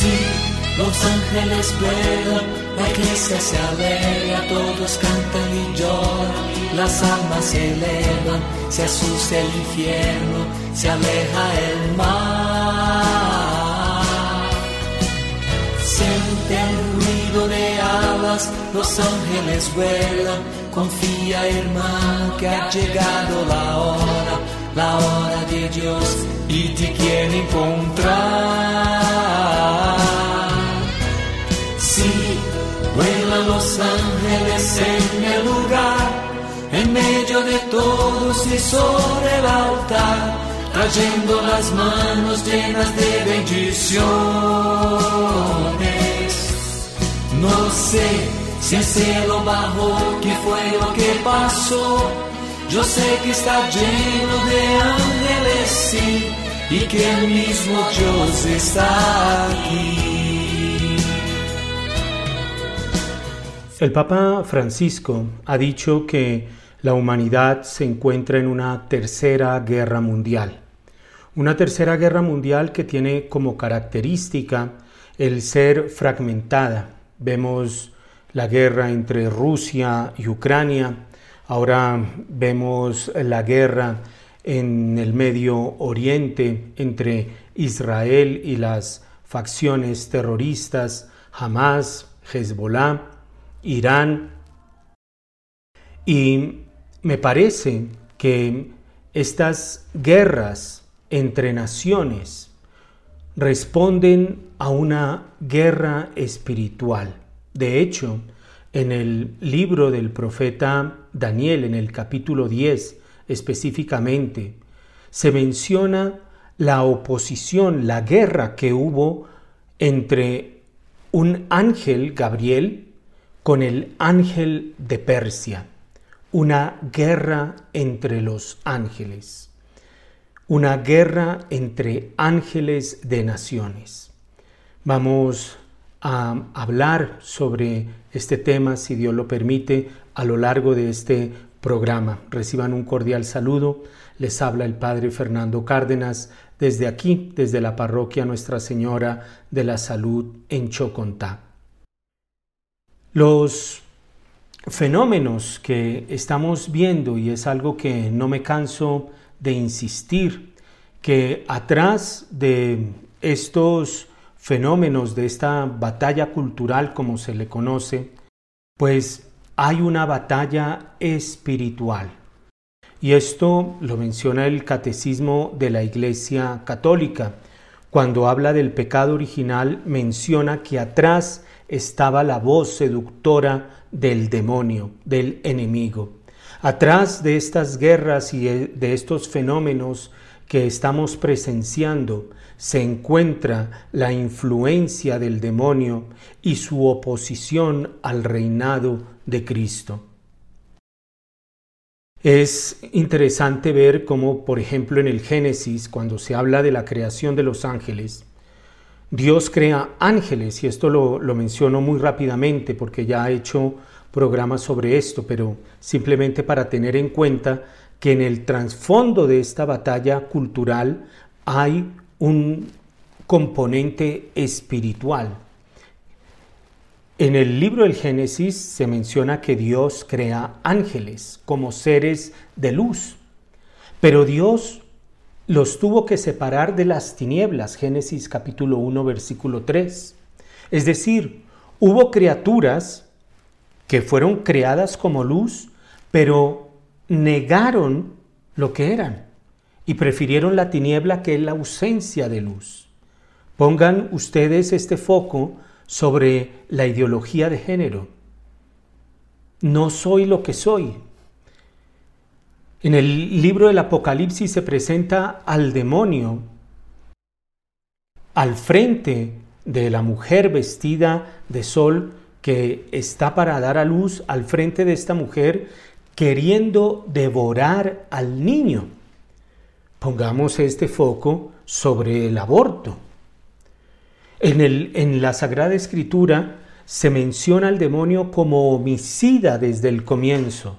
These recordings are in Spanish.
Sí, los ángeles vuelan, la iglesia se alegra, todos cantan y lloran, las almas se elevan, se asusta el infierno, se aleja el mar. Siente el ruido de alas, los ángeles vuelan, confía hermano que ha llegado la hora, la hora de Dios y te quiere encontrar. Sí, vuelan los ángeles en el lugar, en medio de todos y sobre el altar, trayendo las manos llenas de bendiciones. No sé si el cielo bajó, qué fue lo que pasó. Yo sé que está lleno de ángeles, y que el mismo Dios está aquí. El Papa Francisco ha dicho que la humanidad se encuentra en una tercera guerra mundial. Una tercera guerra mundial que tiene como característica el ser fragmentada. Vemos la guerra entre Rusia y Ucrania, ahora vemos la guerra en el Medio Oriente entre Israel y las facciones terroristas Hamas, Hezbollah, Irán. Y me parece que estas guerras entre naciones responden a una guerra espiritual. De hecho, en el libro del profeta Daniel, en el capítulo 10 específicamente, se menciona la oposición, la guerra que hubo entre un ángel, Gabriel, con el ángel de Persia, una guerra entre los ángeles, una guerra entre ángeles de naciones. Vamos a hablar sobre este tema, si Dios lo permite, a lo largo de este programa. Reciban un cordial saludo. Les habla el Padre Fernando Cárdenas desde aquí, desde la parroquia Nuestra Señora de la Salud en Chocontá. Los fenómenos que estamos viendo, y es algo que no me canso de insistir, que atrás de estos fenómenos, de esta batalla cultural como se le conoce, pues hay una batalla espiritual. Y esto lo menciona el Catecismo de la Iglesia Católica. Cuando habla del pecado original, menciona que atrás estaba la voz seductora del demonio, del enemigo. Atrás de estas guerras y de estos fenómenos que estamos presenciando se encuentra la influencia del demonio y su oposición al reinado de Cristo. Es interesante ver cómo, por ejemplo, en el Génesis, cuando se habla de la creación de los ángeles, Dios crea ángeles, y esto lo, lo menciono muy rápidamente porque ya he hecho programas sobre esto, pero simplemente para tener en cuenta que en el trasfondo de esta batalla cultural hay un componente espiritual. En el libro del Génesis se menciona que Dios crea ángeles como seres de luz, pero Dios los tuvo que separar de las tinieblas, Génesis capítulo 1, versículo 3. Es decir, hubo criaturas que fueron creadas como luz, pero negaron lo que eran y prefirieron la tiniebla que la ausencia de luz. Pongan ustedes este foco sobre la ideología de género. No soy lo que soy. En el libro del Apocalipsis se presenta al demonio al frente de la mujer vestida de sol que está para dar a luz, al frente de esta mujer queriendo devorar al niño. Pongamos este foco sobre el aborto. En, el, en la Sagrada Escritura se menciona al demonio como homicida desde el comienzo.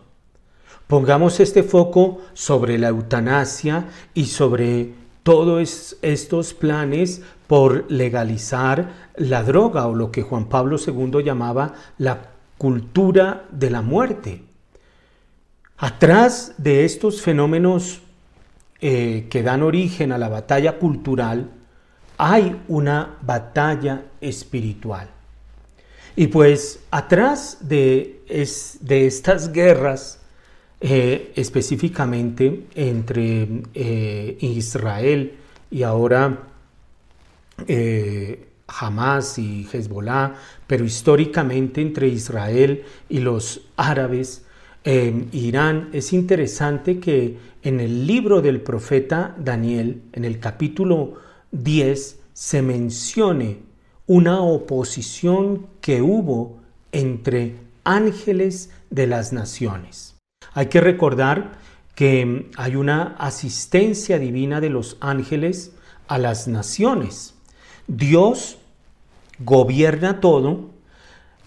Pongamos este foco sobre la eutanasia y sobre todos estos planes por legalizar la droga o lo que Juan Pablo II llamaba la cultura de la muerte. Atrás de estos fenómenos eh, que dan origen a la batalla cultural, hay una batalla espiritual. Y pues atrás de, de estas guerras, eh, específicamente entre eh, Israel y ahora Hamas y Hezbollah, pero históricamente entre Israel y los árabes, Irán, es interesante que en el libro del profeta Daniel, en el capítulo 10 se mencione una oposición que hubo entre ángeles de las naciones. Hay que recordar que hay una asistencia divina de los ángeles a las naciones. Dios gobierna todo,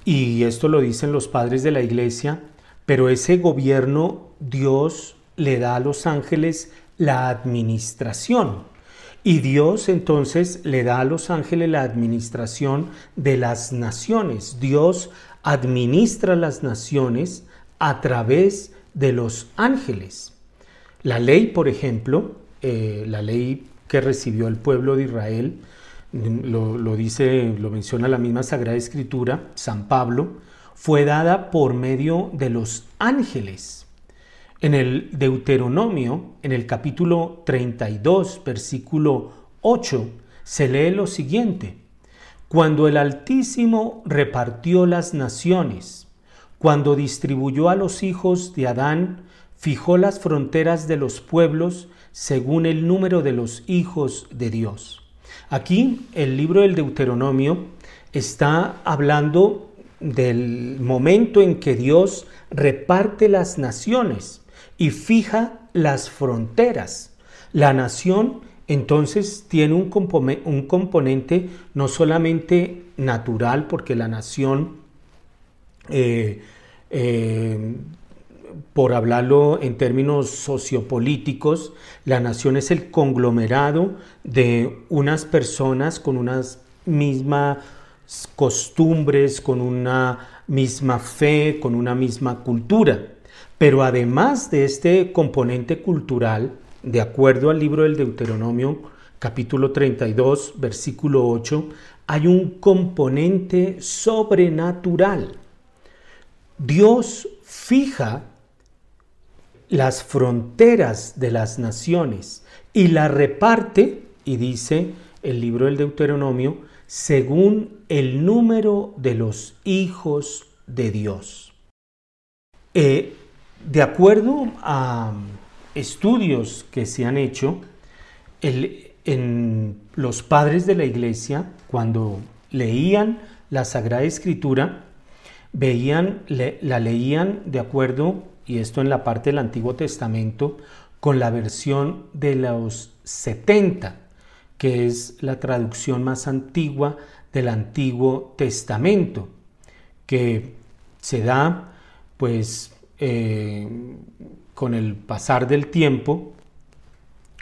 y esto lo dicen los padres de la iglesia, pero ese gobierno Dios le da a los ángeles la administración. Y Dios entonces le da a los ángeles la administración de las naciones. Dios administra las naciones a través de los ángeles. La ley, por ejemplo, eh, la ley que recibió el pueblo de Israel, lo, lo dice, lo menciona la misma Sagrada Escritura, San Pablo, fue dada por medio de los ángeles. En el Deuteronomio, en el capítulo 32, versículo 8, se lee lo siguiente. Cuando el Altísimo repartió las naciones, cuando distribuyó a los hijos de Adán, fijó las fronteras de los pueblos según el número de los hijos de Dios. Aquí el libro del Deuteronomio está hablando del momento en que Dios reparte las naciones y fija las fronteras. La nación entonces tiene un, componente no solamente natural, porque la nación, eh, eh, por hablarlo en términos sociopolíticos, la nación es el conglomerado de unas personas con unas mismas costumbres, con una misma fe, con una misma cultura. Pero además de este componente cultural, de acuerdo al libro del Deuteronomio capítulo 32, versículo 8, hay un componente sobrenatural. Dios fija las fronteras de las naciones y las reparte, y dice el libro del Deuteronomio, según el número de los hijos de Dios. Eh, de acuerdo a estudios que se han hecho, en los padres de la iglesia, cuando leían la Sagrada Escritura, veían, la leían de acuerdo, y esto en la parte del Antiguo Testamento, con la versión de los 70, que es la traducción más antigua del Antiguo Testamento, que se da pues eh, con el pasar del tiempo,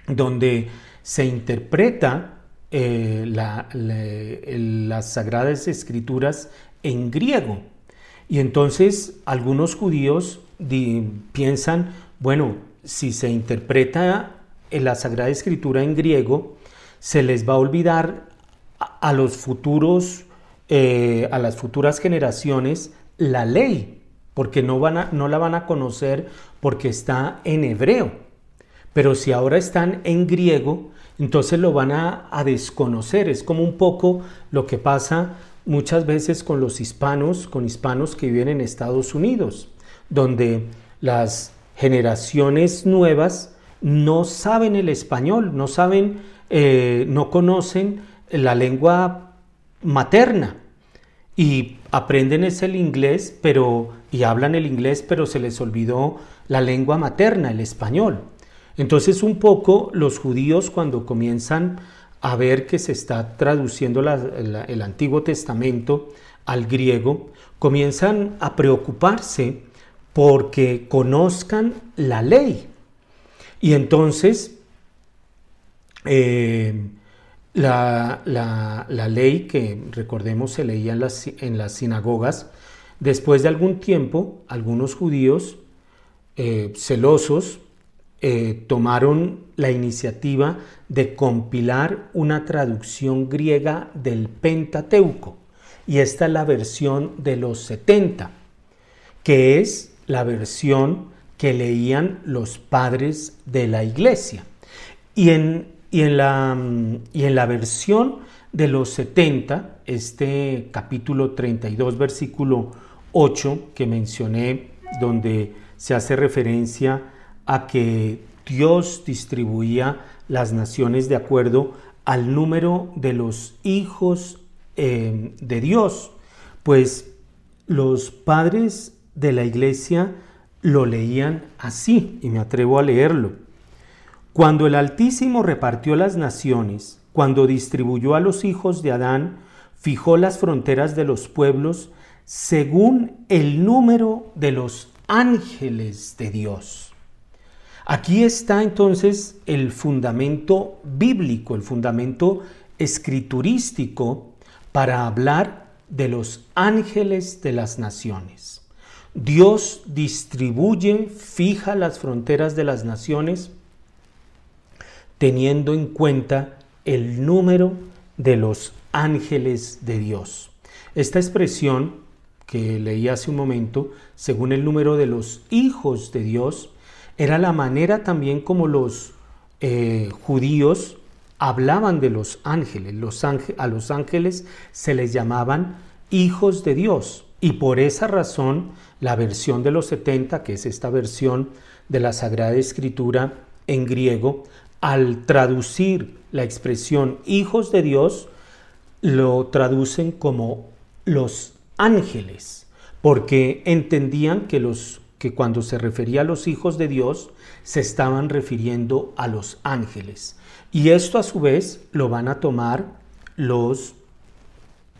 donde se interpreta eh, las sagradas escrituras en griego. Y entonces algunos judíos piensan, bueno, si se interpreta en la Sagrada Escritura en griego, se les va a olvidar a, los futuros, eh, a las futuras generaciones, la ley, porque no, van a, no la van a conocer porque está en hebreo. Pero si ahora están en griego, entonces lo van a, a desconocer. Es como un poco lo que pasa muchas veces con los hispanos, con hispanos que viven en Estados Unidos, donde las generaciones nuevas no saben el español, no saben, eh, no conocen la lengua materna y aprenden es el inglés, pero y hablan el inglés, pero se les olvidó la lengua materna, el español. Entonces un poco los judíos cuando comienzan a ver que se está traduciendo el Antiguo Testamento al griego, comienzan a preocuparse porque conozcan la ley. Y entonces eh, la, ley que recordemos se leía en las, en las, sinagogas, después de algún tiempo, algunos judíos eh, celosos eh, tomaron la iniciativa de compilar una traducción griega del Pentateuco. Y esta es la versión de los 70, que es la versión que leían los padres de la iglesia. Y en, y en, la, y en la versión de los 70, este capítulo 32, versículo 8 que mencioné, donde se hace referencia a que Dios distribuía las naciones de acuerdo al número de los hijos eh, de Dios, pues los padres de la iglesia lo leían así, y me atrevo a leerlo. Cuando el Altísimo repartió las naciones, cuando distribuyó a los hijos de Adán, fijó las fronteras de los pueblos según el número de los ángeles de Dios. Aquí está entonces el fundamento bíblico, el fundamento escriturístico para hablar de los ángeles de las naciones. Dios distribuye, fija las fronteras de las naciones teniendo en cuenta el número de los ángeles de Dios. Esta expresión que leí hace un momento, según el número de los hijos de Dios, era la manera también como los eh, judíos hablaban de los ángeles. Los a los ángeles se les llamaban hijos de Dios. Y por esa razón, la versión de los 70, que es esta versión de la Sagrada Escritura en griego, al traducir la expresión hijos de Dios, lo traducen como los ángeles, porque entendían que los que cuando se refería a los hijos de Dios se estaban refiriendo a los ángeles. Y esto a su vez lo van a tomar los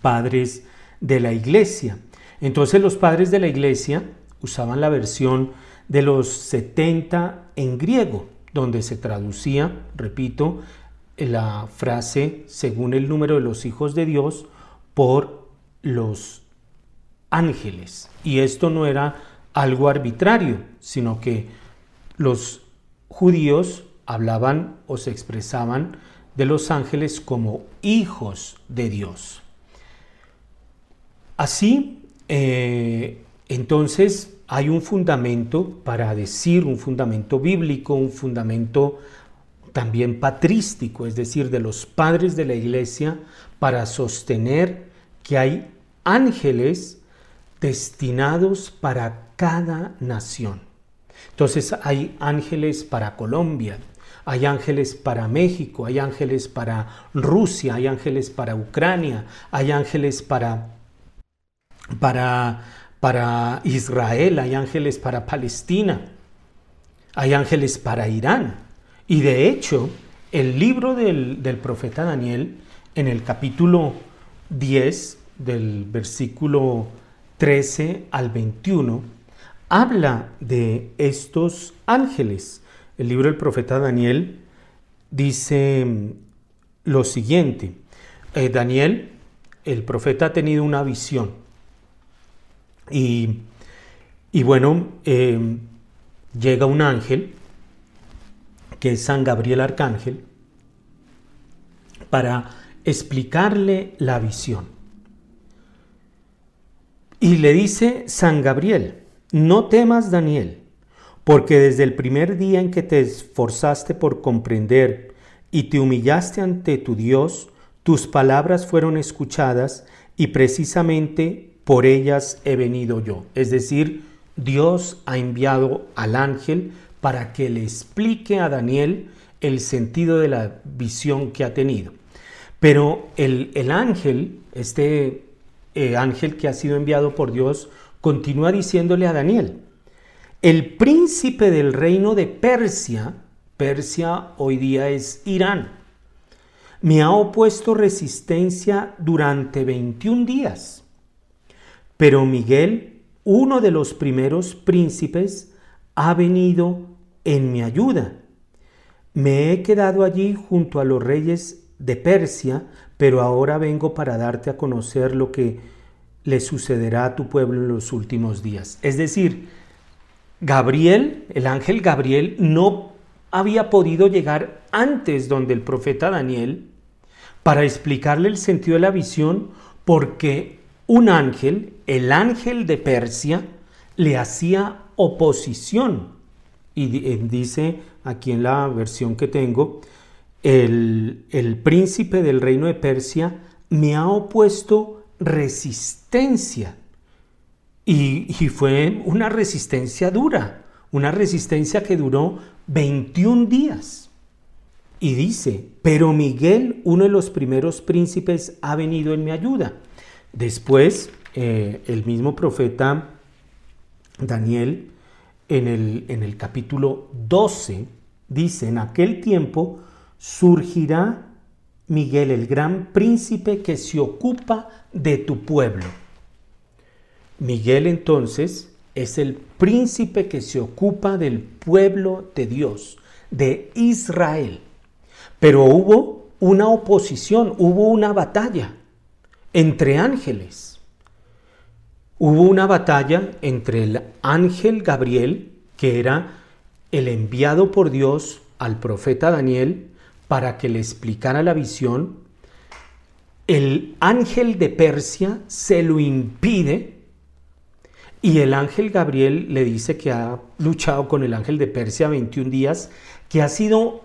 padres de la iglesia. Entonces los padres de la iglesia usaban la versión de los 70 en griego, donde se traducía, repito, la frase según el número de los hijos de Dios por los ángeles. Y esto no era algo arbitrario, sino que los judíos hablaban o se expresaban de los ángeles como hijos de Dios. Así, eh, entonces hay un fundamento para decir, un fundamento bíblico, un fundamento también patrístico, es decir, de los padres de la iglesia, para sostener que hay ángeles destinados para cada nación. Entonces hay ángeles para Colombia, hay ángeles para México, hay ángeles para Rusia, hay ángeles para Ucrania, hay ángeles para, para, para Israel, hay ángeles para Palestina, hay ángeles para Irán. Y de hecho, el libro del, del profeta Daniel, en el capítulo 10 del versículo 13 al 21, habla de estos ángeles. El libro del profeta Daniel dice mm, lo siguiente. Eh, Daniel, el profeta, ha tenido una visión. Y, bueno, eh, llega un ángel que es San Gabriel Arcángel, para explicarle la visión. Y le dice San Gabriel, no temas Daniel, porque desde el primer día en que te esforzaste por comprender y te humillaste ante tu Dios, tus palabras fueron escuchadas y precisamente por ellas he venido yo. Es decir, Dios ha enviado al ángel para que le explique a Daniel el sentido de la visión que ha tenido. Pero el, ángel, este eh, ángel que ha sido enviado por Dios, continúa diciéndole a Daniel, el príncipe del reino de Persia, Persia hoy día es Irán, me ha opuesto resistencia durante 21 días. Pero Miguel, uno de los primeros príncipes, ha venido en mi ayuda. Me he quedado allí junto a los reyes de Persia, pero ahora vengo para darte a conocer lo que le sucederá a tu pueblo en los últimos días. Es decir, Gabriel, el ángel Gabriel, no había podido llegar antes donde el profeta Daniel para explicarle el sentido de la visión porque un ángel, el ángel de Persia, le hacía oposición y eh, dice aquí en la versión que tengo, el, príncipe del reino de Persia me ha opuesto resistencia. Y, y, fue una resistencia dura, una resistencia que duró 21 días. Y dice, pero Miguel, uno de los primeros príncipes, ha venido en mi ayuda. Después, eh, el mismo profeta Daniel en el, en el capítulo 12, dice, en aquel tiempo surgirá Miguel, el gran príncipe que se ocupa de tu pueblo. Miguel entonces es el príncipe que se ocupa del pueblo de Dios, de Israel. Pero hubo una oposición, hubo una batalla entre ángeles. Hubo una batalla entre el ángel Gabriel, que era el enviado por Dios al profeta Daniel para que le explicara la visión. El ángel de Persia se lo impide y el ángel Gabriel le dice que ha luchado con el ángel de Persia 21 días, que ha sido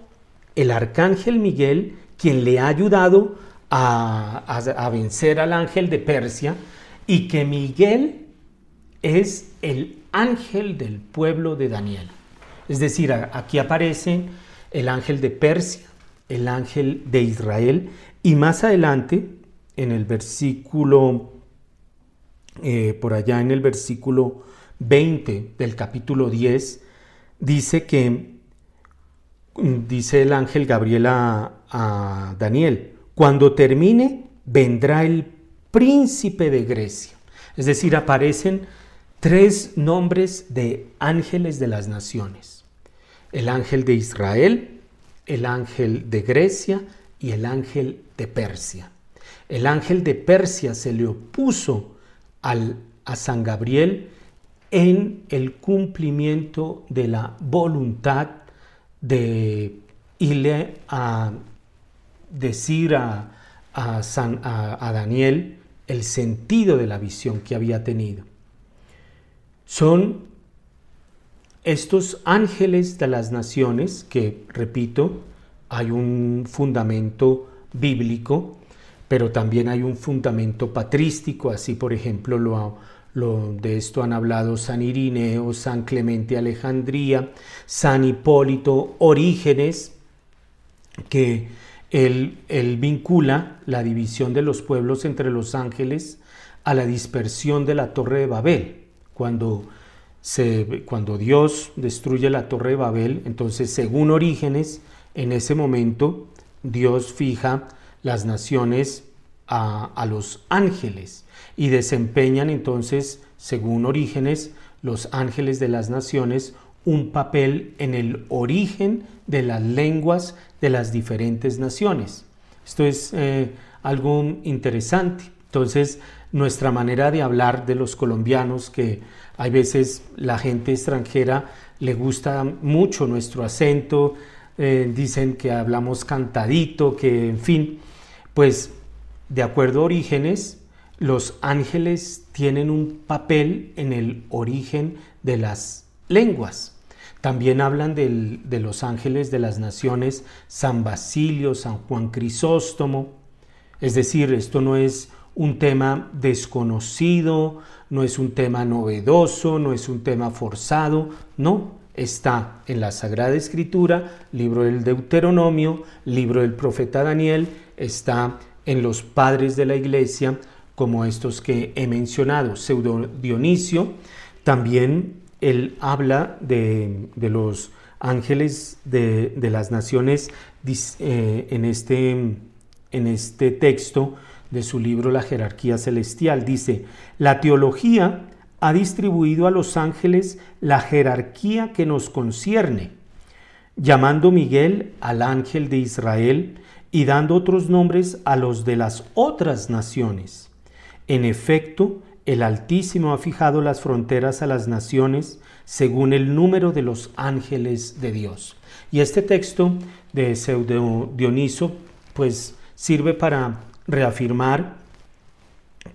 el arcángel Miguel quien le ha ayudado a, a vencer al ángel de Persia y que Miguel es el ángel del pueblo de Daniel. Es decir, aquí aparece el ángel de Persia, el ángel de Israel y más adelante en el versículo, eh, por allá en el versículo 20 del capítulo 10, dice que, dice el ángel Gabriel a Daniel, cuando termine vendrá el príncipe de Grecia. Es decir, aparecen tres nombres de ángeles de las naciones. El ángel de Israel, el ángel de Grecia y el ángel de Persia. El ángel de Persia se le opuso al, a San Gabriel en el cumplimiento de la voluntad de irle a decir a, a Daniel el sentido de la visión que había tenido. Son estos ángeles de las naciones que, repito, hay un fundamento bíblico, pero también hay un fundamento patrístico, así por ejemplo lo, lo, de esto han hablado San Irineo, San Clemente Alejandría, San Hipólito Orígenes, que él, vincula la división de los pueblos entre los ángeles a la dispersión de la torre de Babel. Cuando, Dios destruye la torre de Babel, entonces según Orígenes, en ese momento Dios fija las naciones a, a los ángeles y desempeñan entonces, según Orígenes, los ángeles de las naciones un papel en el origen de las lenguas de las diferentes naciones. Esto es eh, algo interesante. Entonces, nuestra manera de hablar de los colombianos, que hay veces la gente extranjera le gusta mucho nuestro acento, eh, dicen que hablamos cantadito, que en fin, pues de acuerdo a Orígenes, los ángeles tienen un papel en el origen de las lenguas. También hablan de los ángeles de las naciones San Basilio, San Juan Crisóstomo. Es decir, esto no es un tema desconocido, no es un tema novedoso, no es un tema forzado, no, está en la Sagrada Escritura, libro del Deuteronomio, libro del profeta Daniel, está en los padres de la iglesia, como estos que he mencionado, Pseudo Dionisio, también él habla de, los ángeles de, las naciones eh, en, este, en este texto de su libro La jerarquía celestial. Dice, la teología ha distribuido a los ángeles la jerarquía que nos concierne, llamando Miguel al ángel de Israel y dando otros nombres a los de las otras naciones. En efecto, el Altísimo ha fijado las fronteras a las naciones según el número de los ángeles de Dios. Y este texto de Pseudo Dioniso pues sirve para reafirmar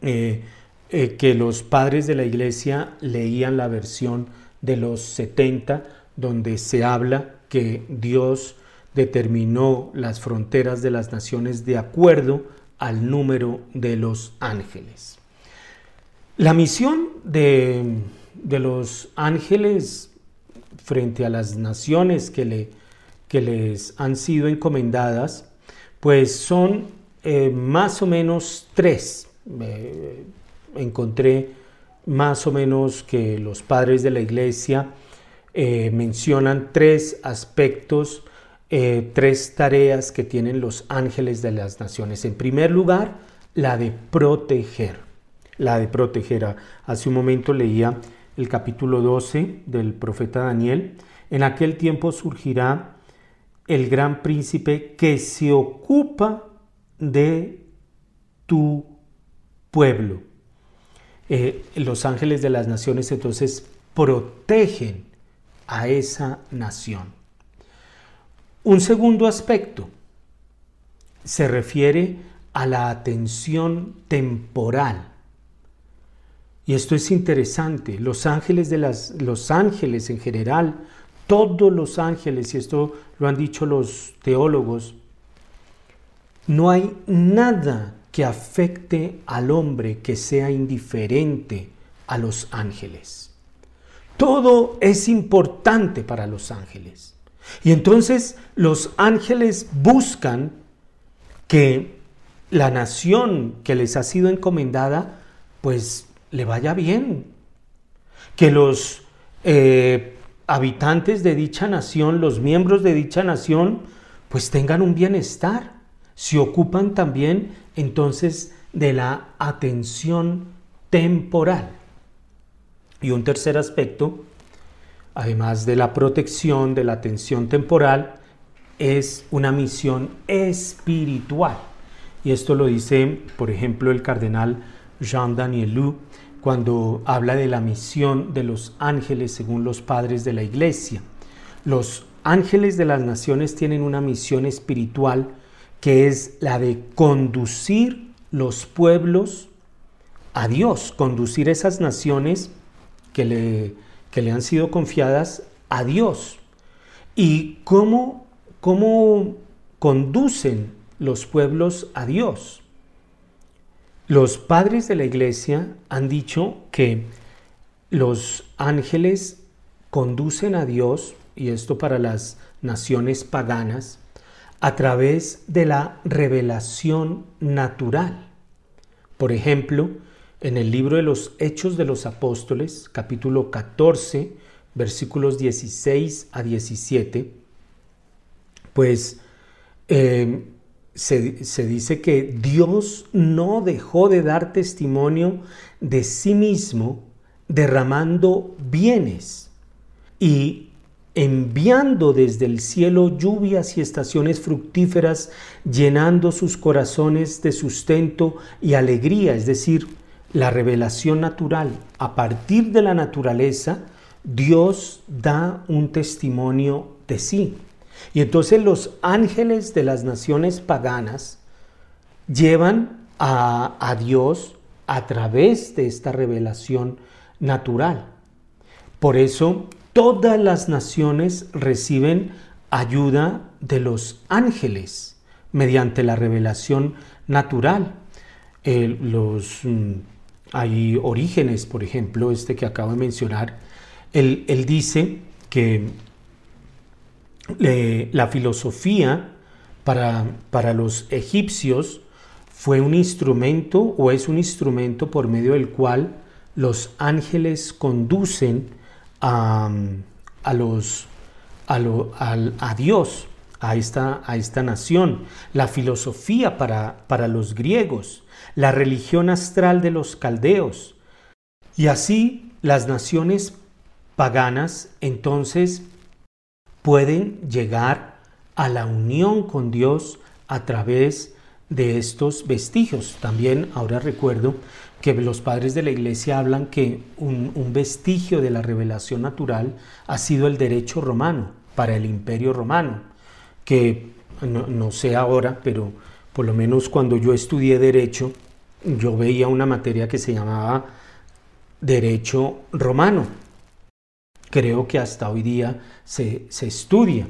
eh, eh, que los padres de la iglesia leían la versión de los 70 donde se habla que Dios determinó las fronteras de las naciones de acuerdo al número de los ángeles. La misión de, los ángeles frente a las naciones que, le, que les han sido encomendadas, pues son eh, más o menos tres. encontré más o menos que los padres de la iglesia eh, mencionan tres aspectos, eh, tres tareas que tienen los ángeles de las naciones. En primer lugar, la de proteger la de proteger. Hace un momento leía el capítulo 12 del profeta Daniel. En aquel tiempo surgirá el gran príncipe que se ocupa de tu pueblo. Eh, los ángeles de las naciones entonces protegen a esa nación. Un segundo aspecto se refiere a la atención temporal y esto es interesante. Los ángeles de las los ángeles en general, todos los ángeles y esto lo han dicho los teólogos, no hay nada que afecte al hombre que sea indiferente a los ángeles. Todo es importante para los ángeles. Y entonces los ángeles buscan que la nación que les ha sido encomendada, pues le vaya bien, que los eh, habitantes de dicha nación, los miembros de dicha nación, pues tengan un bienestar, se ocupan también entonces de la atención temporal. Y un tercer aspecto, además de la protección, de la atención temporal, es una misión espiritual. Y esto lo dice, por ejemplo, el cardenal Jean Danielou cuando habla de la misión de los ángeles según los padres de la iglesia. Los ángeles de las naciones tienen una misión espiritual que es la de conducir los pueblos a Dios, conducir esas naciones que le, que le han sido confiadas a Dios. ¿Y cómo, cómo conducen los pueblos a Dios? Los padres de la iglesia han dicho que los ángeles conducen a Dios, y esto para las naciones paganas, a través de la revelación natural. Por ejemplo, en el libro de los Hechos de los Apóstoles, capítulo 14, versículos 16 a 17, pues eh, se, dice que Dios no dejó de dar testimonio de sí mismo derramando bienes y enviando desde el cielo lluvias y estaciones fructíferas, llenando sus corazones de sustento y alegría, es decir, la revelación natural. A partir de la naturaleza, Dios da un testimonio de sí. Y entonces los ángeles de las naciones paganas llevan a, a Dios a través de esta revelación natural. Por eso todas las naciones reciben ayuda de los ángeles mediante la revelación natural. los, mm, hay orígenes, por ejemplo, este que acabo de mencionar, él, dice que la filosofía para, para los egipcios fue un instrumento o es un instrumento por medio del cual los ángeles conducen a, los, a, Dios, a esta, a esta, nación, la filosofía para, para los griegos, la religión astral de los caldeos. Y así las naciones paganas entonces pueden llegar a la unión con Dios a través de estos vestigios. También ahora recuerdo que los padres de la iglesia hablan que un, vestigio de la revelación natural ha sido el derecho romano para el imperio romano, que no, sé ahora, pero por lo menos cuando yo estudié derecho, yo veía una materia que se llamaba derecho romano. Creo que hasta hoy día se, estudia.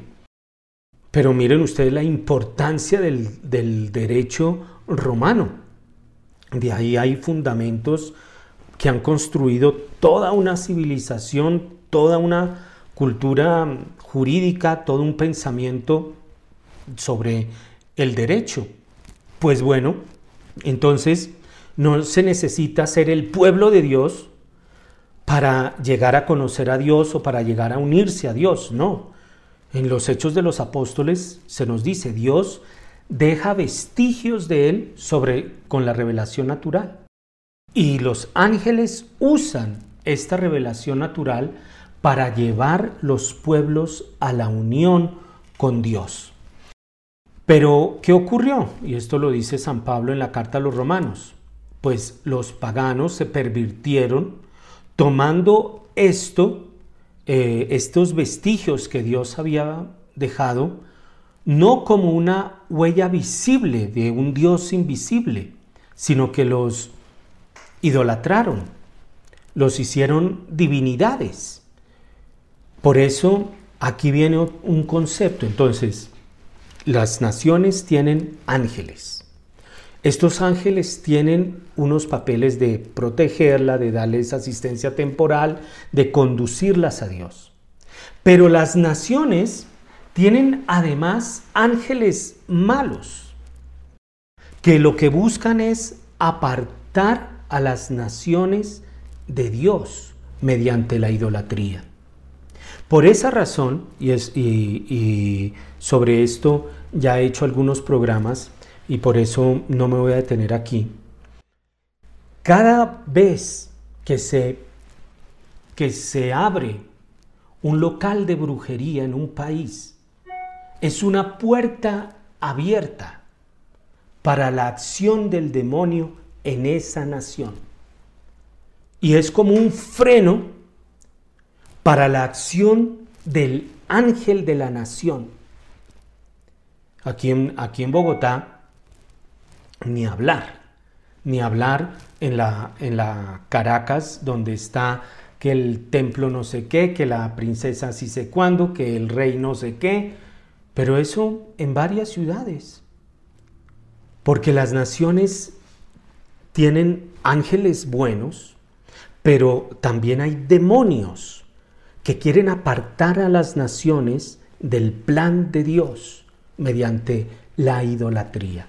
Pero miren ustedes la importancia del, del derecho romano. De ahí hay fundamentos que han construido toda una civilización, toda una cultura jurídica, todo un pensamiento sobre el derecho. Pues bueno, entonces no se necesita ser el pueblo de Dios para llegar a conocer a Dios o para llegar a unirse a Dios, no. En los hechos de los apóstoles se nos dice, Dios deja vestigios de él sobre con la revelación natural. Y los ángeles usan esta revelación natural para llevar los pueblos a la unión con Dios. Pero, ¿qué ocurrió? Y esto lo dice San Pablo en la carta a los romanos. Pues los paganos se pervirtieron tomando esto, eh, estos vestigios que Dios había dejado, no como una huella visible de un Dios invisible, sino que los idolatraron, los hicieron divinidades. Por eso aquí viene un concepto. Entonces, las naciones tienen ángeles. Estos ángeles tienen unos papeles de protegerla, de darles asistencia temporal, de conducirlas a Dios. Pero las naciones tienen además ángeles malos, que lo que buscan es apartar a las naciones de Dios mediante la idolatría. Por esa razón, y, y, sobre esto ya he hecho algunos programas y por eso no me voy a detener aquí, cada vez que se, que se abre un local de brujería en un país, es una puerta abierta para la acción del demonio en esa nación. Y es como un freno para la acción del ángel de la nación. Aquí aquí en Bogotá, ni hablar, ni hablar en la, en la Caracas, donde está que el templo no sé qué, que la princesa sí sé cuándo, que el rey no sé qué, pero eso en varias ciudades. Porque las naciones tienen ángeles buenos, pero también hay demonios que quieren apartar a las naciones del plan de Dios mediante la idolatría.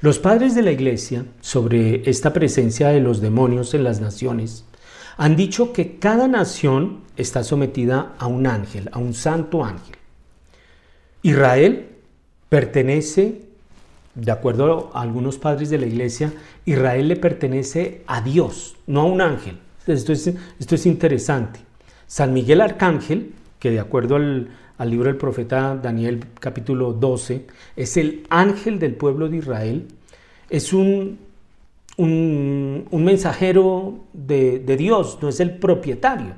Los padres de la iglesia sobre esta presencia de los demonios en las naciones han dicho que cada nación está sometida a un ángel, a un santo ángel. Israel pertenece, de acuerdo a algunos padres de la iglesia, Israel le pertenece a Dios, no a un ángel. Esto es, interesante. San Miguel Arcángel, que de acuerdo al, libro del profeta Daniel capítulo 12, es el ángel del pueblo de Israel, es un, un, mensajero de, de Dios, no es el propietario.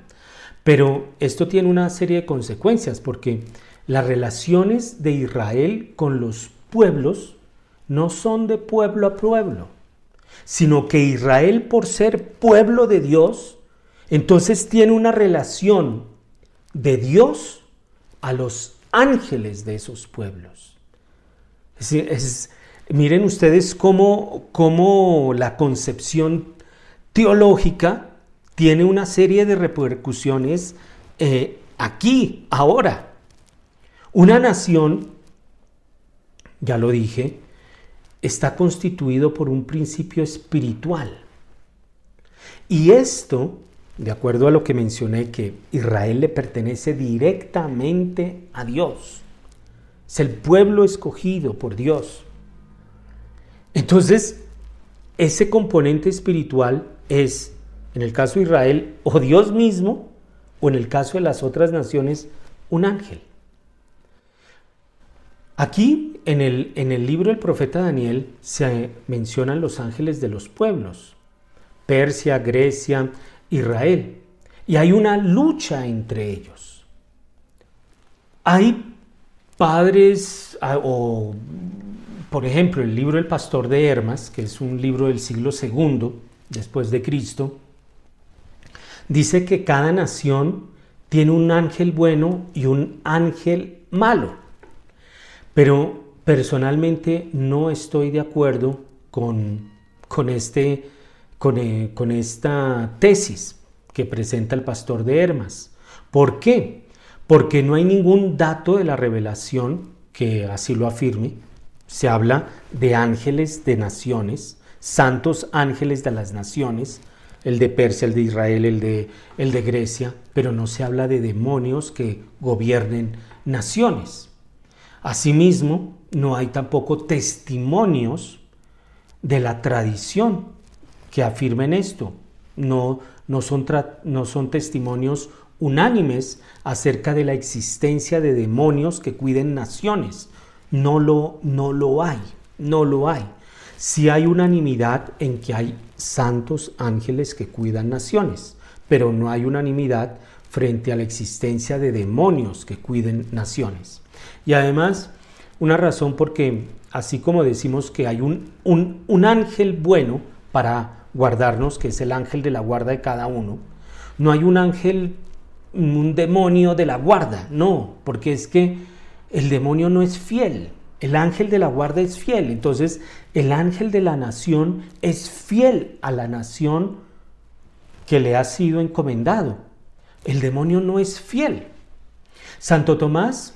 Pero esto tiene una serie de consecuencias porque las relaciones de Israel con los pueblos no son de pueblo a pueblo, sino que Israel por ser pueblo de Dios, entonces tiene una relación de Dios a los ángeles de esos pueblos. miren ustedes cómo, cómo la concepción teológica tiene una serie de repercusiones eh, aquí, ahora. Una nación, ya lo dije, está constituido por un principio espiritual. Y esto, de acuerdo a lo que mencioné, que Israel le pertenece directamente a Dios. Es el pueblo escogido por Dios. Entonces, ese componente espiritual es, en el caso de Israel, o Dios mismo, o en el caso de las otras naciones, un ángel. Aquí en el, en el libro del profeta Daniel se mencionan los ángeles de los pueblos, Persia, Grecia, Israel, y hay una lucha entre ellos. Hay padres, ah, o por ejemplo el libro El Pastor de Hermas, que es un libro del siglo II después de Cristo, dice que cada nación tiene un ángel bueno y un ángel malo. Pero personalmente no estoy de acuerdo con, con, este, con, eh, con esta tesis que presenta el pastor de Hermas. ¿Por qué? Porque no hay ningún dato de la revelación que así lo afirme. Se habla de ángeles de naciones, santos ángeles de las naciones, el de Persia, el de Israel, el de, el de Grecia, pero no se habla de demonios que gobiernen naciones. Asimismo, no hay tampoco testimonios de la tradición que afirmen esto. No, no, son, no son testimonios unánimes acerca de la existencia de demonios que cuiden naciones. No lo, no lo hay, no lo hay. Si hay unanimidad en que hay santos ángeles que cuidan naciones, pero no hay unanimidad frente a la existencia de demonios que cuiden naciones. Y además, una razón porque así como decimos que hay un, un, ángel bueno para guardarnos, que es el ángel de la guarda de cada uno, no hay un ángel, un demonio de la guarda, no, porque es que el demonio no es fiel, el ángel de la guarda es fiel, entonces el ángel de la nación es fiel a la nación que le ha sido encomendado. El demonio no es fiel. Santo Tomás,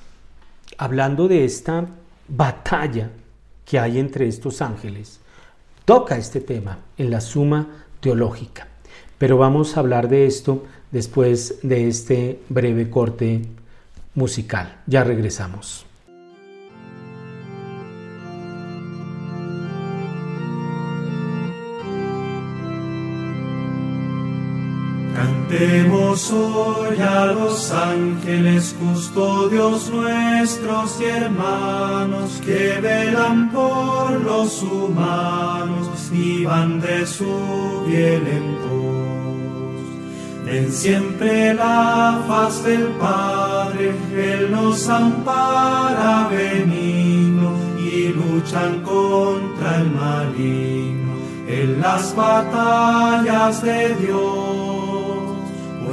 hablando de esta batalla que hay entre estos ángeles, toca este tema en la suma teológica. Pero vamos a hablar de esto después de este breve corte musical. Ya regresamos. Cantemos hoy a los ángeles custodios nuestros y hermanos que velan por los humanos y van de su bien en pos. Den siempre la faz del Padre, Él nos ampara benigno y luchan contra el maligno en las batallas de Dios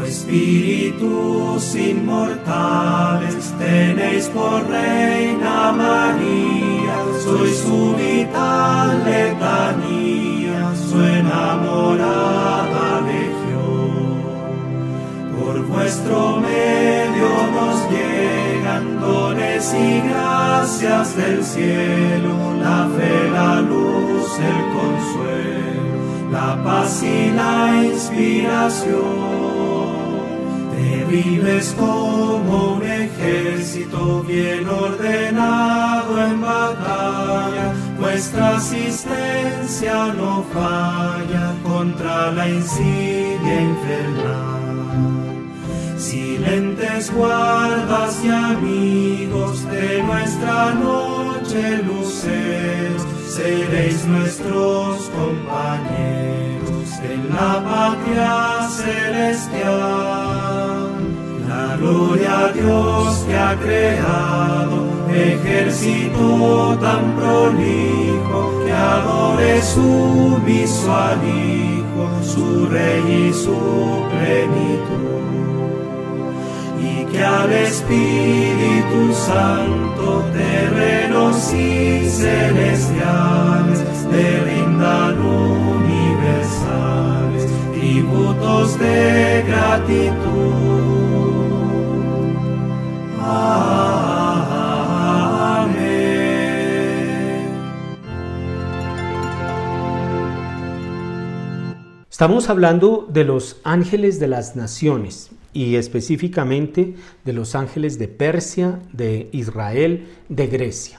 espíritus inmortales, tenéis por Reina María, sois su vital letanía, su enamorada legión. Por vuestro medio nos llegan dones y gracias del cielo, la fe, la luz, el consuelo, la paz y la inspiración vives como un ejército bien ordenado en batalla, vuestra asistencia no falla contra la insidia infernal. Silentes guardas y amigos de nuestra noche luceros, seréis nuestros compañeros. En la patria celestial Gloria a Dios que ha creado ejército tan prolijo que adore su visual Hijo, su Rey y su plenitud. Y que al Espíritu Santo terrenos y celestiales le rindan universales tributos de gratitud. Estamos hablando de los ángeles de las naciones y específicamente de los ángeles de Persia, de Israel, de Grecia.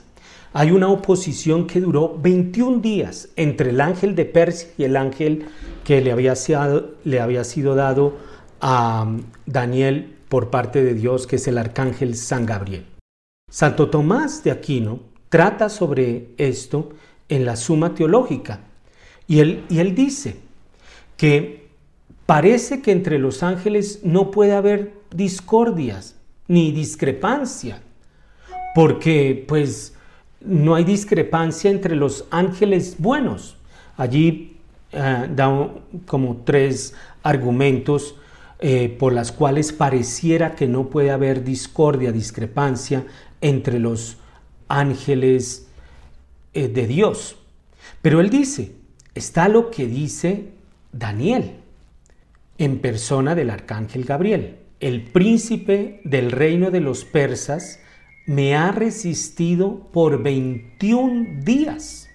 Hay una oposición que duró 21 días entre el ángel de Persia y el ángel que le había sido, le había sido dado a Daniel por parte de Dios, que es el arcángel San Gabriel. Santo Tomás de Aquino trata sobre esto en la Suma Teológica y él, y él dice, que parece que entre los ángeles no puede haber discordias ni discrepancia, porque pues no hay discrepancia entre los ángeles buenos. Allí eh, da como tres argumentos eh, por las cuales pareciera que no puede haber discordia, discrepancia entre los ángeles eh, de Dios. Pero él dice, está lo que dice Daniel, en persona del arcángel Gabriel. El príncipe del reino de los persas me ha resistido por 21 días.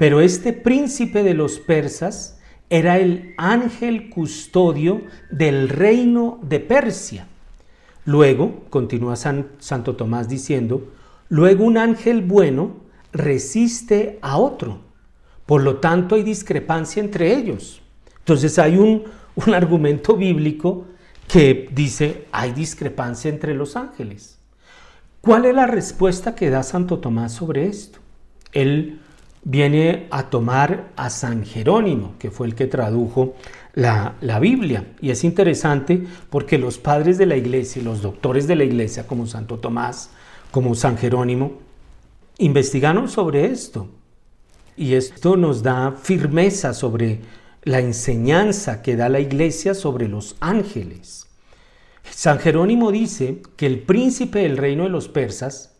Pero este príncipe de los persas era el ángel custodio del reino de Persia. Luego, continúa Santo Tomás diciendo, luego un ángel bueno resiste a otro. Por lo tanto, hay discrepancia entre ellos. Entonces hay un, argumento bíblico que dice, hay discrepancia entre los ángeles. ¿Cuál es la respuesta que da Santo Tomás sobre esto? Él viene a tomar a San Jerónimo, que fue el que tradujo la, la, Biblia. Y es interesante porque los padres de la iglesia y los doctores de la iglesia, como Santo Tomás, como San Jerónimo, investigaron sobre esto. Y esto nos da firmeza sobre la enseñanza que da la iglesia sobre los ángeles. San Jerónimo dice que el príncipe del reino de los persas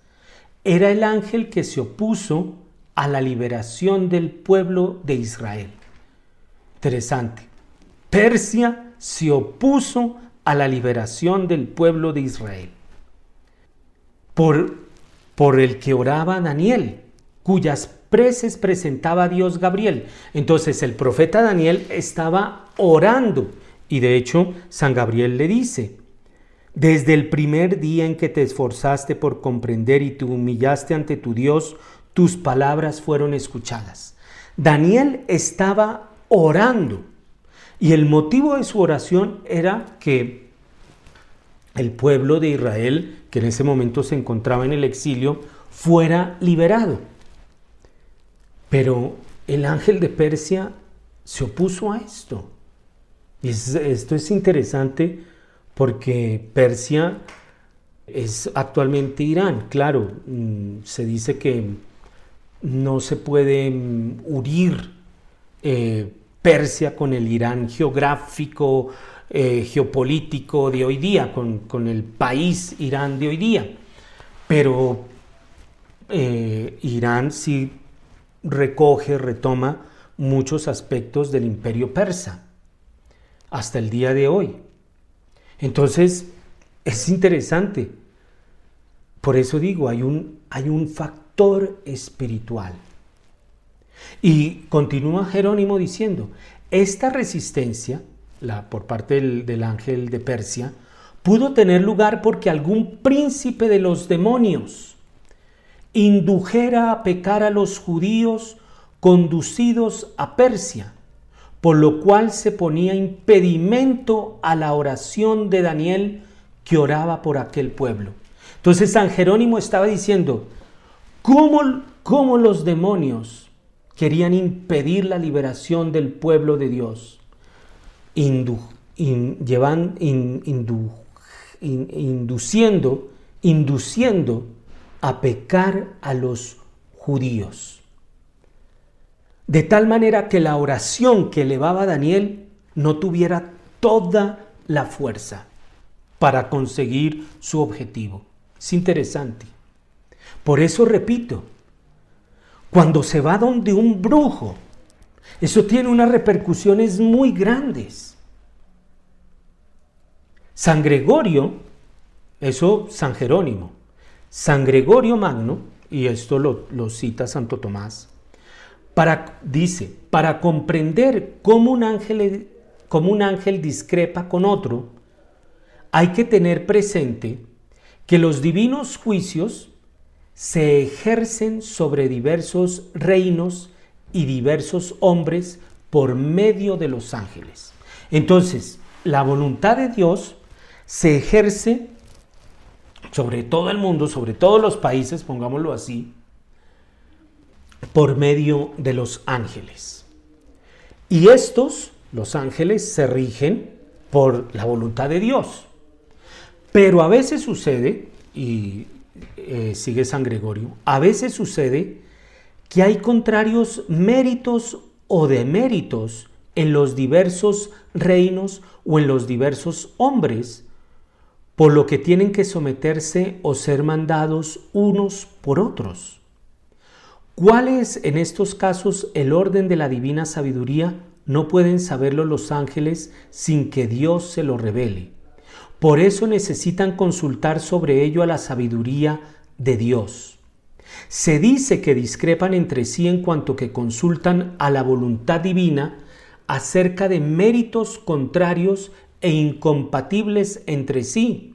era el ángel que se opuso a la liberación del pueblo de Israel. Interesante. Persia se opuso a la liberación del pueblo de Israel. Por, por el que oraba Daniel, cuyas preces presentaba Dios Gabriel. Entonces el profeta Daniel estaba orando y de hecho San Gabriel le dice, desde el primer día en que te esforzaste por comprender y te humillaste ante tu Dios, tus palabras fueron escuchadas. Daniel estaba orando y el motivo de su oración era que el pueblo de Israel, que en ese momento se encontraba en el exilio, fuera liberado. Pero el ángel de Persia se opuso a esto. Y esto es interesante porque Persia es actualmente Irán. Claro, mm, se dice que no se puede mm, unir eh, Persia con el Irán geográfico, eh, geopolítico de hoy día, con, el país Irán de hoy día. Pero eh, Irán sí recoge, retoma muchos aspectos del imperio persa hasta el día de hoy. Entonces, es interesante. Por eso digo, hay un, hay un factor espiritual. Y continúa Jerónimo diciendo, esta resistencia, la, por parte del, del ángel de Persia, pudo tener lugar porque algún príncipe de los demonios, indujera a pecar a los judíos conducidos a Persia, por lo cual se ponía impedimento a la oración de Daniel que oraba por aquel pueblo. Entonces San Jerónimo estaba diciendo, ¿cómo, cómo los demonios querían impedir la liberación del pueblo de Dios? induciendo, induciendo a pecar a los judíos. De tal manera que la oración que elevaba Daniel no tuviera toda la fuerza para conseguir su objetivo. Es interesante. Por eso repito, cuando se va donde un brujo, eso tiene unas repercusiones muy grandes. San Gregorio, eso San Jerónimo, San Gregorio Magno, y esto lo, cita Santo Tomás, para, dice, para comprender cómo un, ángel, cómo un ángel discrepa con otro, hay que tener presente que los divinos juicios se ejercen sobre diversos reinos y diversos hombres por medio de los ángeles. Entonces, la voluntad de Dios se ejerce sobre todo el mundo, sobre todos los países, pongámoslo así, por medio de los ángeles. Y estos, los ángeles, se rigen por la voluntad de Dios. Pero a veces sucede, y eh, sigue San Gregorio, a veces sucede que hay contrarios méritos o deméritos en los diversos reinos o en los diversos hombres, por lo que tienen que someterse o ser mandados unos por otros. ¿Cuál es en estos casos el orden de la divina sabiduría? No pueden saberlo los ángeles sin que Dios se lo revele. Por eso necesitan consultar sobre ello a la sabiduría de Dios. Se dice que discrepan entre sí en cuanto que consultan a la voluntad divina acerca de méritos contrarios e incompatibles entre sí,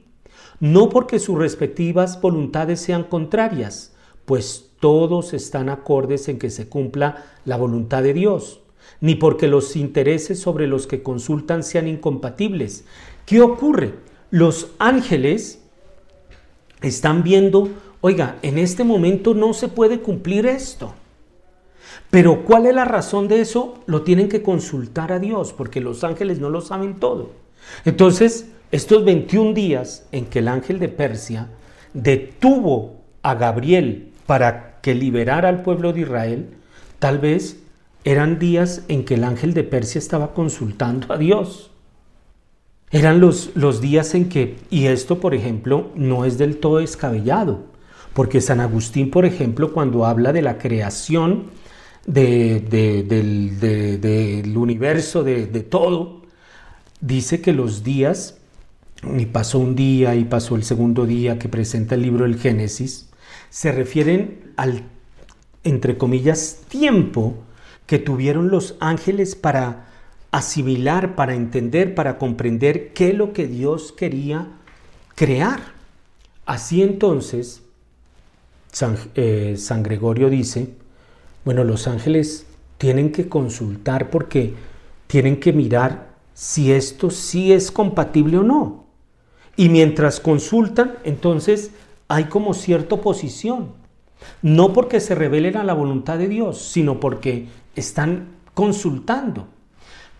no porque sus respectivas voluntades sean contrarias, pues todos están acordes en que se cumpla la voluntad de Dios, ni porque los intereses sobre los que consultan sean incompatibles. ¿Qué ocurre? Los ángeles están viendo Oiga, en este momento no se puede cumplir esto. Pero ¿cuál es la razón de eso? Lo tienen que consultar a Dios, porque los ángeles no lo saben todo. Entonces, estos 21 días en que el ángel de Persia detuvo a Gabriel para que liberara al pueblo de Israel, tal vez eran días en que el ángel de Persia estaba consultando a Dios. Eran los, los días en que, y esto por ejemplo no es del todo descabellado, porque San Agustín, por ejemplo, cuando habla de la creación del, universo, de, de todo, dice que los días, y pasó un día y pasó el segundo día que presenta el libro del Génesis, se refieren al, entre comillas, tiempo que tuvieron los ángeles para asimilar, para entender, para comprender qué es lo que Dios quería crear. Así entonces, eh, San, Gregorio dice, bueno, los ángeles tienen que consultar porque tienen que mirar si esto sí es compatible o no. Y mientras consultan, entonces hay como cierta oposición. No porque se revelen a la voluntad de Dios, sino porque están consultando.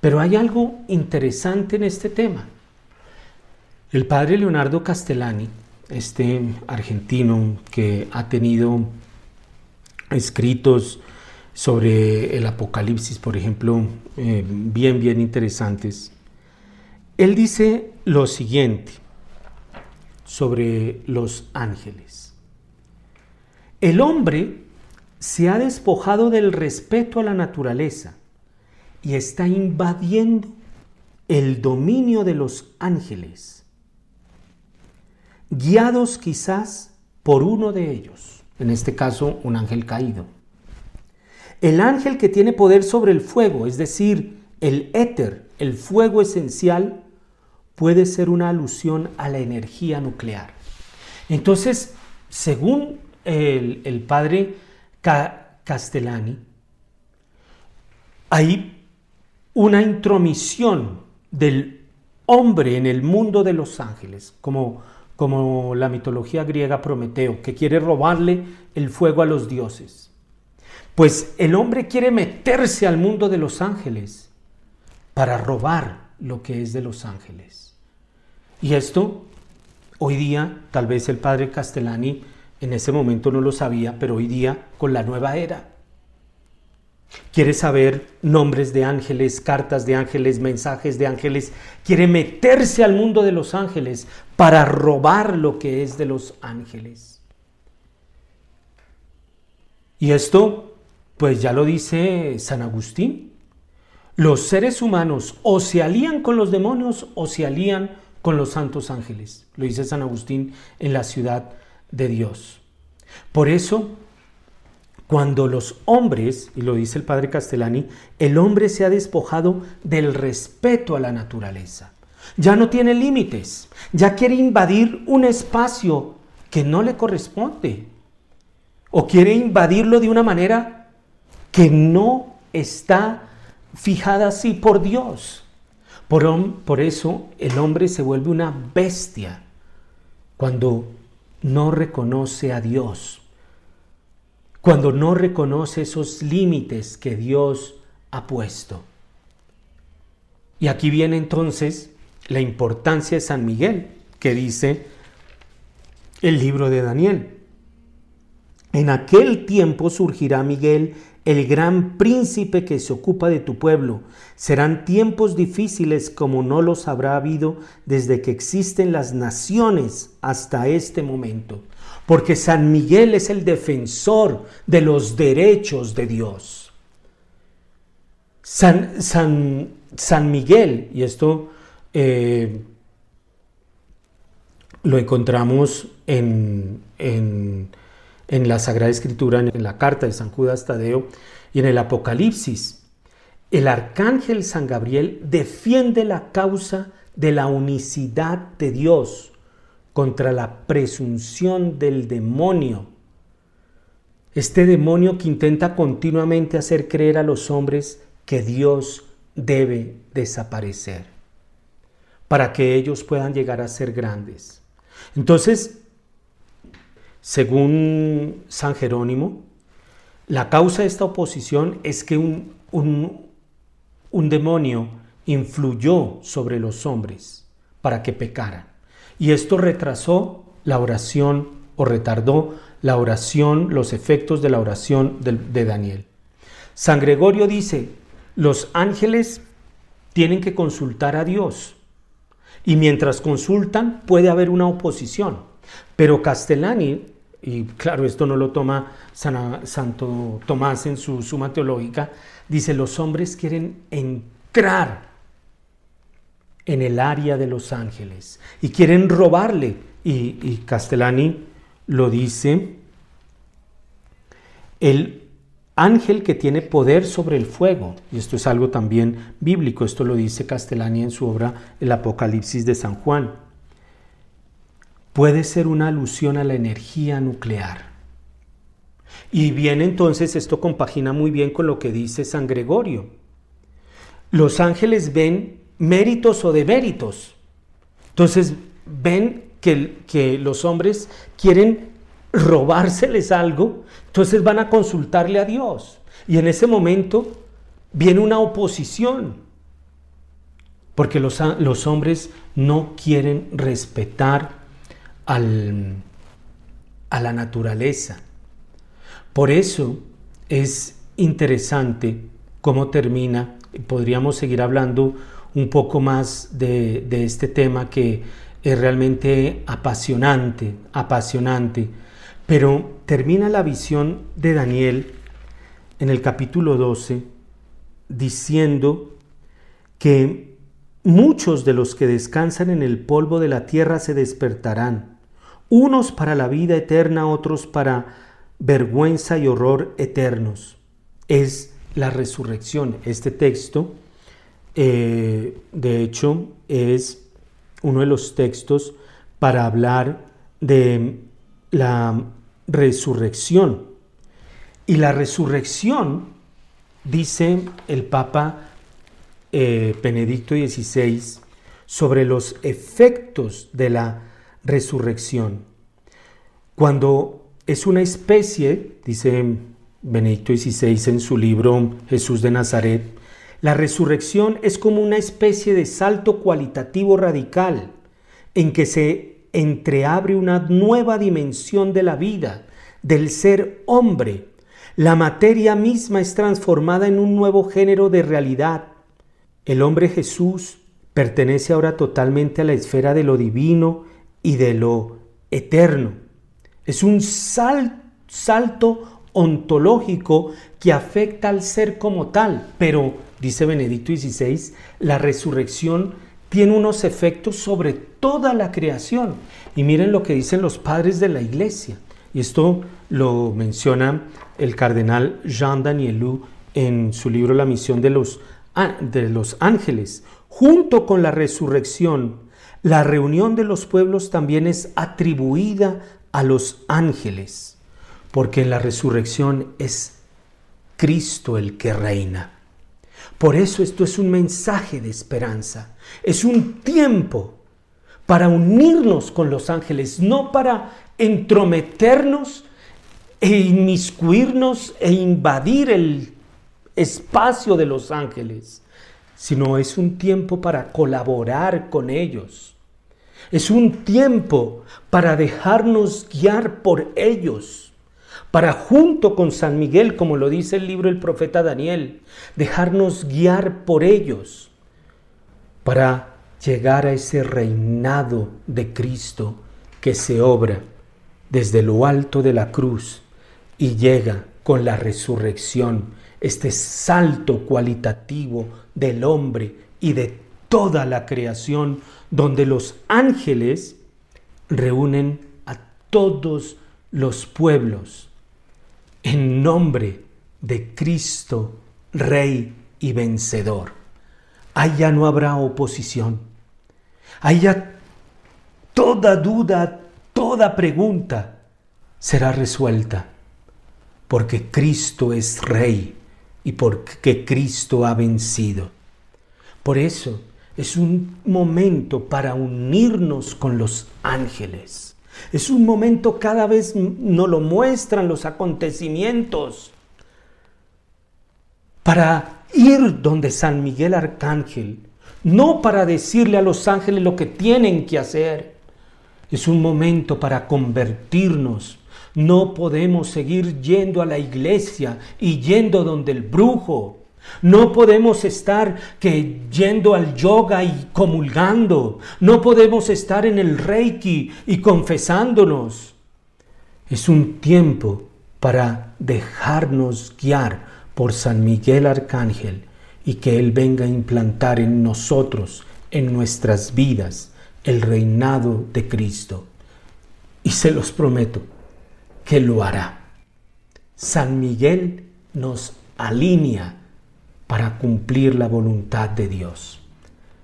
Pero hay algo interesante en este tema. El padre Leonardo Castellani este argentino que ha tenido escritos sobre el Apocalipsis, por ejemplo, eh, bien, bien interesantes. Él dice lo siguiente sobre los ángeles. El hombre se ha despojado del respeto a la naturaleza y está invadiendo el dominio de los ángeles guiados quizás por uno de ellos, en este caso un ángel caído. El ángel que tiene poder sobre el fuego, es decir, el éter, el fuego esencial, puede ser una alusión a la energía nuclear. Entonces, según el, padre Castellani, hay una intromisión del hombre en el mundo de los ángeles, como como la mitología griega Prometeo, que quiere robarle el fuego a los dioses. Pues el hombre quiere meterse al mundo de los ángeles para robar lo que es de los ángeles. Y esto hoy día, tal vez el padre Castellani en ese momento no lo sabía, pero hoy día con la nueva era. Quiere saber nombres de ángeles, cartas de ángeles, mensajes de ángeles. Quiere meterse al mundo de los ángeles para robar lo que es de los ángeles. Y esto, pues ya lo dice San Agustín. Los seres humanos o se alían con los demonios o se alían con los santos ángeles. Lo dice San Agustín en la ciudad de Dios. Por eso, cuando los hombres, y lo dice el padre Castellani, el hombre se ha despojado del respeto a la naturaleza. Ya no tiene límites, ya quiere invadir un espacio que no le corresponde. O quiere invadirlo de una manera que no está fijada así por Dios. Por, eso el hombre se vuelve una bestia cuando no reconoce a Dios, cuando no reconoce esos límites que Dios ha puesto. Y aquí viene entonces la importancia de San Miguel, que dice el libro de Daniel. En aquel tiempo surgirá Miguel, el gran príncipe que se ocupa de tu pueblo. Serán tiempos difíciles como no los habrá habido desde que existen las naciones hasta este momento. Porque San Miguel es el defensor de los derechos de Dios. San, San, San Miguel, y esto eh, lo encontramos en, en en la Sagrada Escritura, en la carta de San Judas Tadeo y en el Apocalipsis. El arcángel San Gabriel defiende la causa de la unicidad de Dios contra la presunción del demonio. Este demonio que intenta continuamente hacer creer a los hombres que Dios debe desaparecer para que ellos puedan llegar a ser grandes. Entonces, según San Jerónimo, la causa de esta oposición es que un, un, demonio influyó sobre los hombres para que pecaran. Y esto retrasó la oración o retardó la oración, los efectos de la oración de, Daniel. San Gregorio dice, los ángeles tienen que consultar a Dios y mientras consultan puede haber una oposición. Pero Castellani y claro, esto no lo toma Santo Tomás en su suma teológica, dice, los hombres quieren entrar en el área de los ángeles y quieren robarle. Y, Castellani lo dice, el ángel que tiene poder sobre el fuego, y esto es algo también bíblico, esto lo dice Castellani en su obra El Apocalipsis de San Juan puede ser una alusión a la energía nuclear. Y bien entonces esto compagina muy bien con lo que dice San Gregorio. Los ángeles ven méritos o deméritos. Entonces ven que, que los hombres quieren robárseles algo, entonces van a consultarle a Dios. Y en ese momento viene una oposición, porque los, los hombres no quieren respetar al, a la naturaleza. Por eso es interesante cómo termina, podríamos seguir hablando un poco más de, de este tema que es realmente apasionante, apasionante, pero termina la visión de Daniel en el capítulo 12 diciendo que muchos de los que descansan en el polvo de la tierra se despertarán unos para la vida eterna, otros para vergüenza y horror eternos. Es la resurrección. Este texto, eh, de hecho, es uno de los textos para hablar de la resurrección. Y la resurrección, dice el Papa eh, Benedicto XVI, sobre los efectos de la resurrección. Cuando es una especie, dice Benedicto XVI en su libro Jesús de Nazaret, la resurrección es como una especie de salto cualitativo radical en que se entreabre una nueva dimensión de la vida, del ser hombre. La materia misma es transformada en un nuevo género de realidad. El hombre Jesús pertenece ahora totalmente a la esfera de lo divino y de lo eterno. Es un salto ontológico que afecta al ser como tal, pero, dice Benedicto XVI, la resurrección tiene unos efectos sobre toda la creación. Y miren lo que dicen los padres de la iglesia. Y esto lo menciona el cardenal Jean Danielou en su libro La misión de los, de los ángeles. Junto con la resurrección, la reunión de los pueblos también es atribuida a los ángeles porque en la resurrección es Cristo el que reina. Por eso esto es un mensaje de esperanza, es un tiempo para unirnos con los ángeles, no para entrometernos e inmiscuirnos e invadir el espacio de los ángeles, sino es un tiempo para colaborar con ellos. Es un tiempo para dejarnos guiar por ellos para junto con San Miguel, como lo dice el libro del profeta Daniel, dejarnos guiar por ellos para llegar a ese reinado de Cristo que se obra desde lo alto de la cruz y llega con la resurrección, este salto cualitativo del hombre y de toda la creación, donde los ángeles reúnen a todos los pueblos en nombre de Cristo, Rey y Vencedor. Ahí ya no habrá oposición. Ahí ya toda duda, toda pregunta será resuelta. Porque Cristo es Rey y porque Cristo ha vencido. Por eso es un momento para unirnos con los ángeles es un momento cada vez nos lo muestran los acontecimientos para ir donde San Miguel Arcángel, no para decirle a los ángeles lo que tienen que hacer. Es un momento para convertirnos. No podemos seguir yendo a la iglesia y yendo donde el brujo, no podemos estar que yendo al yoga y comulgando. No podemos estar en el reiki y confesándonos. Es un tiempo para dejarnos guiar por San Miguel Arcángel y que Él venga a implantar en nosotros, en nuestras vidas, el reinado de Cristo. Y se los prometo que lo hará. San Miguel nos alinea para cumplir la voluntad de Dios.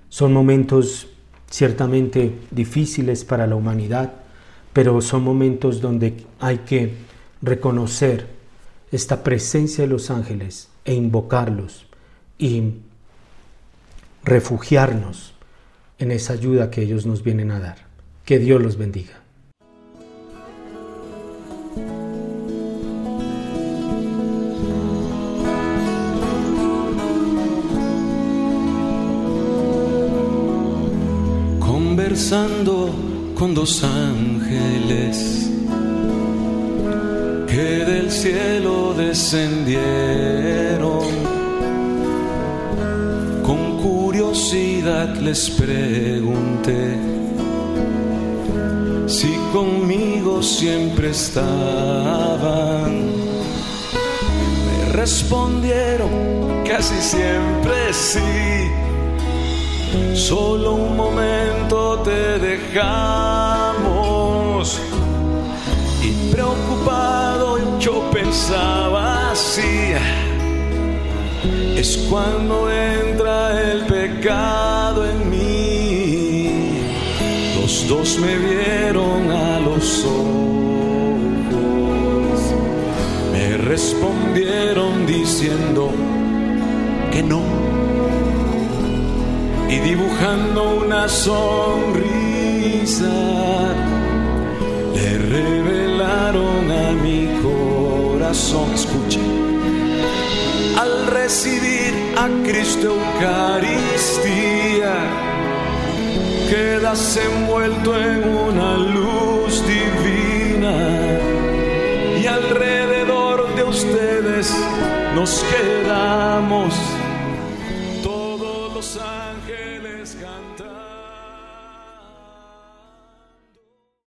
Son momentos ciertamente difíciles para la humanidad, pero son momentos donde hay que reconocer esta presencia de los ángeles e invocarlos y refugiarnos en esa ayuda que ellos nos vienen a dar. Que Dios los bendiga. Con dos ángeles que del cielo descendieron. Con curiosidad les pregunté si conmigo siempre estaban. Me respondieron casi siempre sí Solo un momento te dejamos. Y preocupado yo pensaba así. Es cuando entra el pecado en mí. Los dos me vieron a los ojos. Me respondieron diciendo que no y dibujando una sonrisa le revelaron a mi corazón. Escuche, al recibir a Cristo Eucaristía, quedas envuelto en una luz divina y alrededor de ustedes nos quedamos